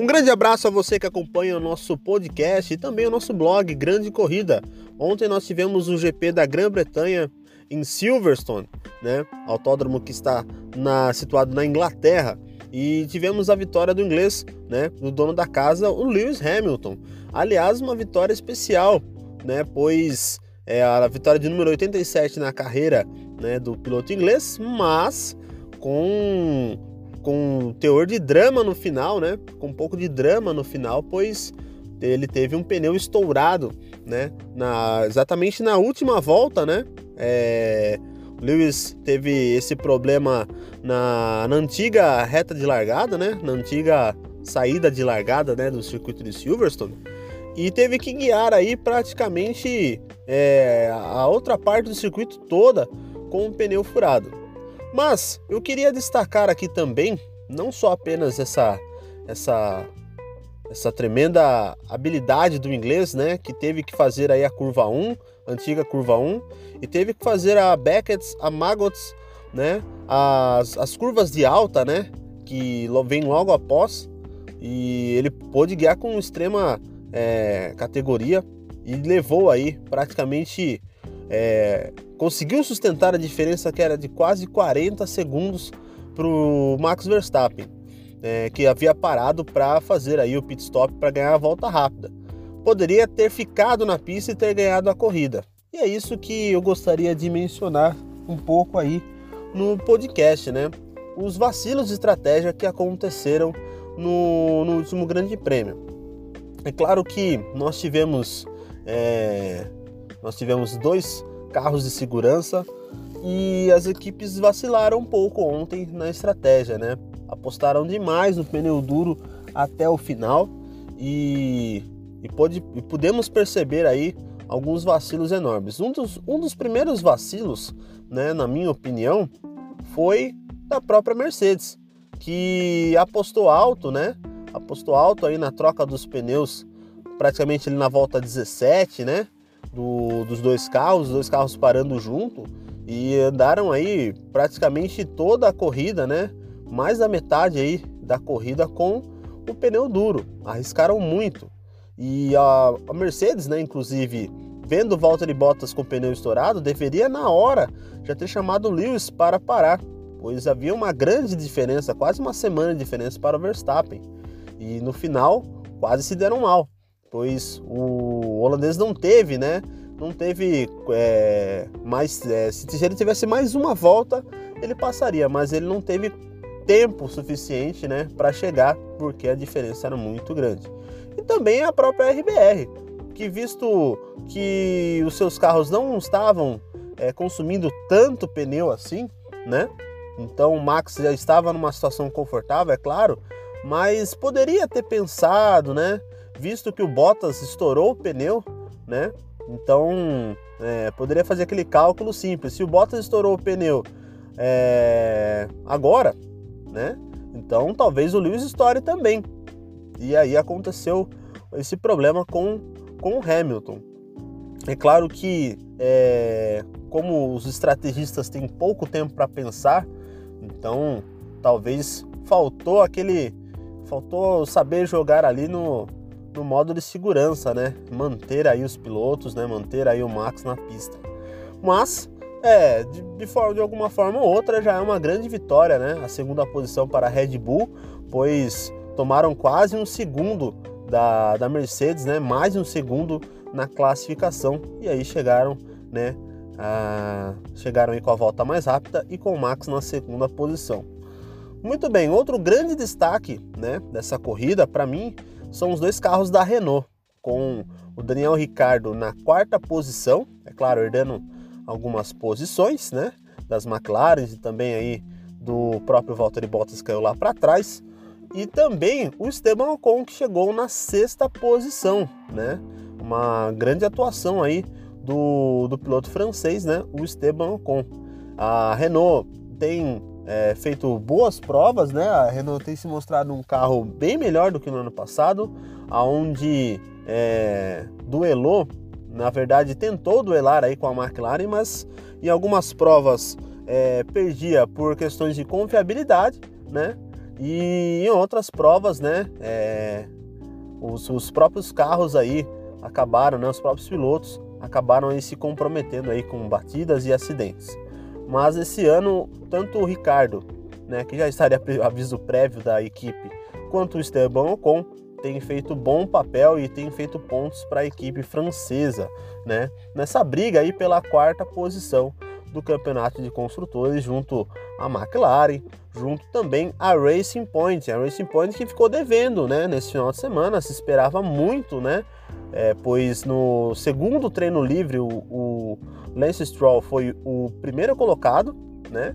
Um grande abraço a você que acompanha o nosso podcast e também o nosso blog Grande Corrida. Ontem nós tivemos o GP da Grã-Bretanha em Silverstone, né? Autódromo que está na, situado na Inglaterra. E tivemos a vitória do inglês, né? Do dono da casa, o Lewis Hamilton. Aliás, uma vitória especial, né? Pois é a vitória de número 87 na carreira né, do piloto inglês, mas com, teor de drama no final, né? Com um pouco de drama no final, pois ele teve um pneu estourado, né? Na, exatamente na última volta, né? É, Lewis teve esse problema na, na, antiga reta de largada, né? Na antiga saída de largada, né? Do circuito de Silverstone e teve que guiar aí praticamente é, a outra parte do circuito toda com o pneu furado. Mas eu queria destacar aqui também não só apenas essa essa essa tremenda habilidade do inglês, né, que teve que fazer aí a curva 1, antiga curva 1, e teve que fazer a Beckett's, a Maggots, né, as, as curvas de alta, né, que vem logo após, e ele pôde guiar com extrema é, categoria e levou aí praticamente é, conseguiu sustentar a diferença que era de quase 40 segundos para o Max Verstappen, é, que havia parado para fazer aí o pit stop para ganhar a volta rápida. Poderia ter ficado na pista e ter ganhado a corrida. E é isso que eu gostaria de mencionar um pouco aí no podcast, né? Os vacilos de estratégia que aconteceram no, no último Grande Prêmio. É claro que nós tivemos é, nós tivemos dois carros de segurança e as equipes vacilaram um pouco ontem na estratégia, né? Apostaram demais no pneu duro até o final e, e, pode, e podemos perceber aí alguns vacilos enormes. Um dos, um dos primeiros vacilos, né, na minha opinião, foi da própria Mercedes, que apostou alto, né? apostou alto aí na troca dos pneus, praticamente ali na volta 17, né? Do, dos dois carros, os dois carros parando junto e andaram aí praticamente toda a corrida, né? Mais da metade aí da corrida com o pneu duro. Arriscaram muito. E a, a Mercedes, né, inclusive, vendo o Valtteri Bottas com o pneu estourado, deveria na hora já ter chamado Lewis para parar, pois havia uma grande diferença, quase uma semana de diferença para o Verstappen. E no final, quase se deram mal, pois o holandês não teve, né? Não teve é, mais. É, se ele tivesse mais uma volta, ele passaria, mas ele não teve tempo suficiente, né, para chegar, porque a diferença era muito grande. E também a própria RBR, que visto que os seus carros não estavam é, consumindo tanto pneu assim, né? Então o Max já estava numa situação confortável, é claro, mas poderia ter pensado, né? Visto que o Bottas estourou o pneu, né? Então é, poderia fazer aquele cálculo simples. Se o Bottas estourou o pneu é, agora, né? Então talvez o Lewis estoure também. E aí aconteceu esse problema com, com o Hamilton. É claro que, é, como os estrategistas têm pouco tempo para pensar, então talvez faltou aquele faltou saber jogar ali no, no modo de segurança, né? Manter aí os pilotos, né? Manter aí o Max na pista. Mas, é, de, de, forma, de alguma forma ou outra já é uma grande vitória, né? A segunda posição para a Red Bull, pois tomaram quase um segundo da, da Mercedes, né? Mais um segundo na classificação e aí chegaram, né? A, chegaram aí com a volta mais rápida e com o Max na segunda posição. Muito bem, outro grande destaque né, dessa corrida para mim são os dois carros da Renault, com o Daniel Ricardo na quarta posição, é claro, herdando algumas posições né, das McLaren e também aí do próprio Valtteri Bottas caiu lá para trás, e também o Esteban Ocon que chegou na sexta posição, né? Uma grande atuação aí do, do piloto francês, né? O Esteban Ocon. A Renault tem é, feito boas provas, né? A Renault tem se mostrado um carro bem melhor do que no ano passado, aonde é, duelou, na verdade tentou duelar aí com a McLaren, mas em algumas provas é, perdia por questões de confiabilidade, né? E em outras provas, né, é, os, os, próprios carros aí acabaram, né, os próprios pilotos acabaram aí se comprometendo aí com batidas e acidentes. Mas esse ano, tanto o Ricardo, né, que já estaria aviso prévio da equipe, quanto o Esteban Ocon tem feito bom papel e tem feito pontos para a equipe francesa, né? Nessa briga aí pela quarta posição do campeonato de construtores junto à McLaren, junto também à Racing Point, a Racing Point que ficou devendo, né? Nesse final de semana se esperava muito, né? É, pois no segundo treino livre o, o Lance Stroll foi o primeiro colocado, né?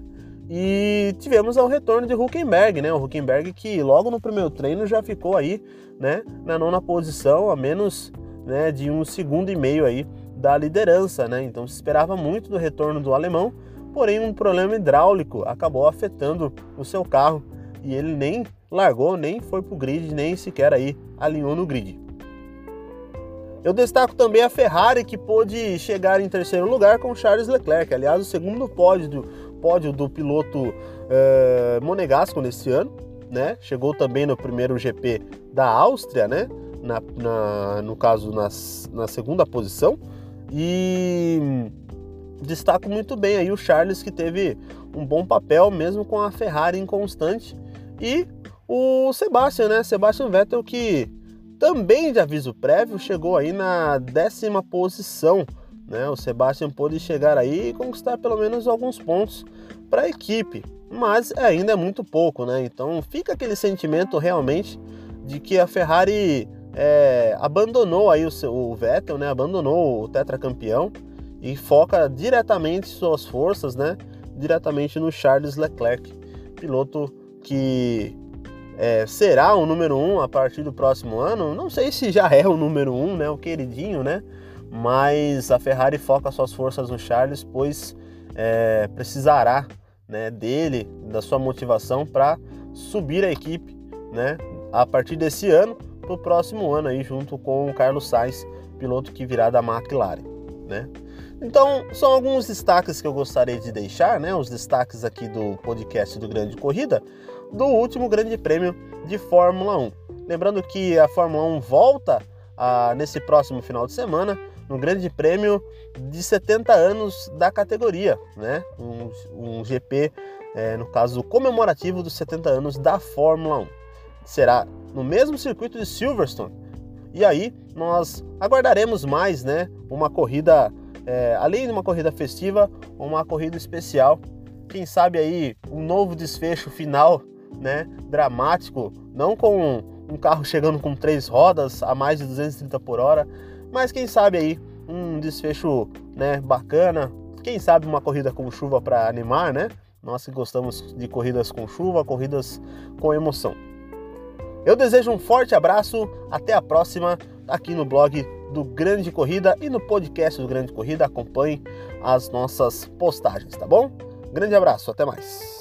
E tivemos o retorno de Huckenberg, né? O Huckenberg que logo no primeiro treino já ficou aí, né, na nona posição, a menos, né, de um segundo e meio aí da liderança, né? Então se esperava muito do retorno do alemão, porém um problema hidráulico acabou afetando o seu carro e ele nem largou, nem foi pro grid, nem sequer aí alinhou no grid. Eu destaco também a Ferrari que pôde chegar em terceiro lugar com Charles Leclerc, aliás, o segundo pódio do, pódio do piloto uh, monegasco nesse ano, né? Chegou também no primeiro GP da Áustria, né? Na, na, no caso, nas, na segunda posição. E destaco muito bem aí o Charles, que teve um bom papel, mesmo com a Ferrari inconstante. E o Sebastian, né? Sebastian Vettel, que também de aviso prévio chegou aí na décima posição né? O Sebastian pôde chegar aí e conquistar pelo menos alguns pontos para a equipe, mas ainda é muito pouco, né? Então fica aquele sentimento realmente de que a Ferrari é, abandonou aí o, seu, o Vettel, né? Abandonou o tetracampeão e foca diretamente suas forças, né? Diretamente no Charles Leclerc, piloto que é, será o número um a partir do próximo ano. Não sei se já é o número um, né? O queridinho, né? mas a Ferrari foca suas forças no Charles, pois é, precisará né, dele, da sua motivação para subir a equipe né, a partir desse ano para o próximo ano, aí, junto com o Carlos Sainz, piloto que virá da McLaren. Né? Então, são alguns destaques que eu gostaria de deixar, né, os destaques aqui do podcast do Grande Corrida, do último Grande Prêmio de Fórmula 1. Lembrando que a Fórmula 1 volta a, nesse próximo final de semana no Grande Prêmio de 70 anos da categoria, né? Um, um GP, é, no caso comemorativo dos 70 anos da Fórmula 1. Será no mesmo circuito de Silverstone. E aí nós aguardaremos mais, né? Uma corrida, é, além de uma corrida festiva, uma corrida especial. Quem sabe aí um novo desfecho final, né? Dramático, não com um carro chegando com três rodas a mais de 230 por hora, mas quem sabe aí um desfecho né, bacana, quem sabe uma corrida com chuva para animar, né? Nós que gostamos de corridas com chuva, corridas com emoção. Eu desejo um forte abraço, até a próxima aqui no blog do Grande Corrida e no podcast do Grande Corrida. Acompanhe as nossas postagens, tá bom? Grande abraço, até mais.